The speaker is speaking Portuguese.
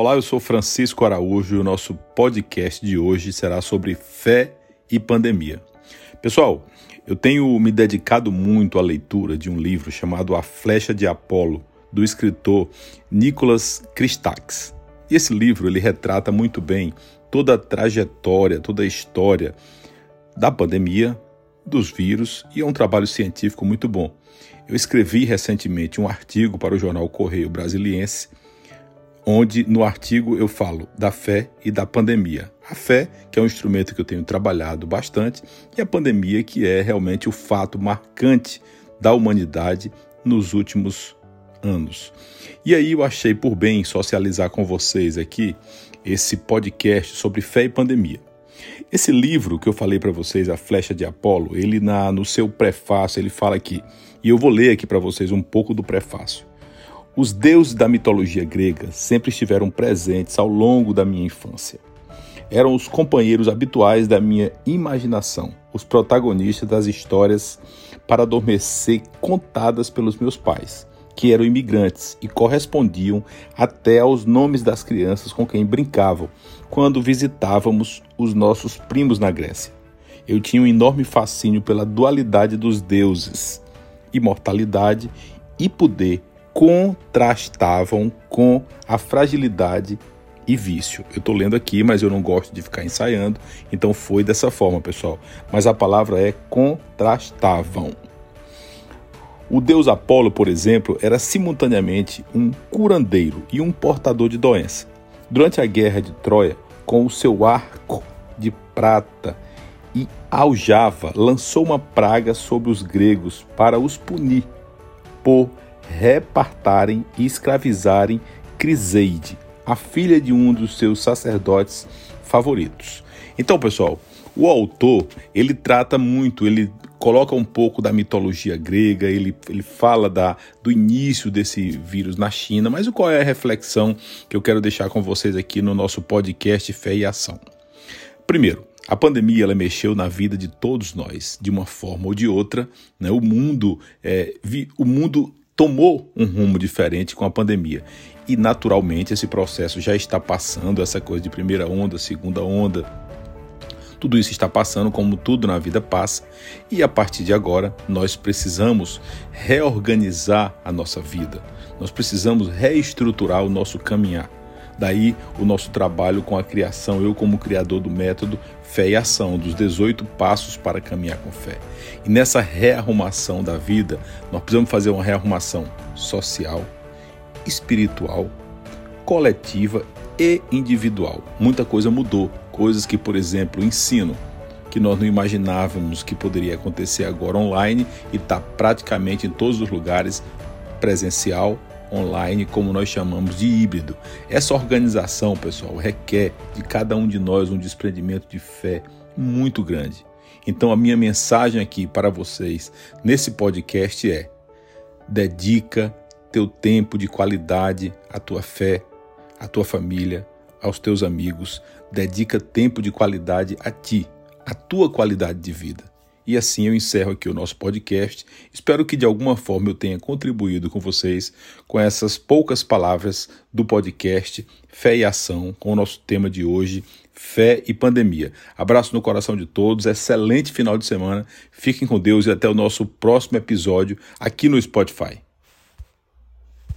Olá, eu sou Francisco Araújo e o nosso podcast de hoje será sobre fé e pandemia. Pessoal, eu tenho me dedicado muito à leitura de um livro chamado A Flecha de Apolo, do escritor Nicholas Christakis. E esse livro ele retrata muito bem toda a trajetória, toda a história da pandemia, dos vírus e é um trabalho científico muito bom. Eu escrevi recentemente um artigo para o jornal Correio Brasiliense onde no artigo eu falo da fé e da pandemia. A fé, que é um instrumento que eu tenho trabalhado bastante, e a pandemia, que é realmente o fato marcante da humanidade nos últimos anos. E aí eu achei por bem socializar com vocês aqui esse podcast sobre fé e pandemia. Esse livro que eu falei para vocês, A Flecha de Apolo, ele na, no seu prefácio, ele fala aqui, e eu vou ler aqui para vocês um pouco do prefácio. Os deuses da mitologia grega sempre estiveram presentes ao longo da minha infância. Eram os companheiros habituais da minha imaginação, os protagonistas das histórias para adormecer contadas pelos meus pais, que eram imigrantes e correspondiam até aos nomes das crianças com quem brincavam quando visitávamos os nossos primos na Grécia. Eu tinha um enorme fascínio pela dualidade dos deuses, imortalidade e poder contrastavam com a fragilidade e vício. Eu estou lendo aqui, mas eu não gosto de ficar ensaiando, então foi dessa forma, pessoal. Mas a palavra é contrastavam. O deus Apolo, por exemplo, era simultaneamente um curandeiro e um portador de doença. Durante a guerra de Troia, com o seu arco de prata e aljava, lançou uma praga sobre os gregos para os punir por repartarem e escravizarem Criseide, a filha de um dos seus sacerdotes favoritos. Então, pessoal, o autor ele trata muito, ele coloca um pouco da mitologia grega, ele, ele fala da, do início desse vírus na China, mas qual é a reflexão que eu quero deixar com vocês aqui no nosso podcast Fé e Ação? Primeiro, a pandemia ela mexeu na vida de todos nós, de uma forma ou de outra. Né? O mundo, é, vi, o mundo tomou um rumo diferente com a pandemia. E naturalmente esse processo já está passando, essa coisa de primeira onda, segunda onda. Tudo isso está passando como tudo na vida passa, e a partir de agora nós precisamos reorganizar a nossa vida. Nós precisamos reestruturar o nosso caminhar. Daí o nosso trabalho com a criação, eu como criador do método Fé e Ação, dos 18 passos para caminhar com fé. E nessa rearrumação da vida, nós precisamos fazer uma rearrumação social, espiritual, coletiva e individual. Muita coisa mudou, coisas que, por exemplo, ensino, que nós não imaginávamos que poderia acontecer agora online e está praticamente em todos os lugares presencial online, como nós chamamos de híbrido. Essa organização, pessoal, requer de cada um de nós um desprendimento de fé muito grande. Então, a minha mensagem aqui para vocês nesse podcast é: dedica teu tempo de qualidade à tua fé, à tua família, aos teus amigos. Dedica tempo de qualidade a ti, à tua qualidade de vida. E assim eu encerro aqui o nosso podcast. Espero que de alguma forma eu tenha contribuído com vocês com essas poucas palavras do podcast Fé e Ação, com o nosso tema de hoje, fé e pandemia. Abraço no coração de todos, excelente final de semana. Fiquem com Deus e até o nosso próximo episódio aqui no Spotify.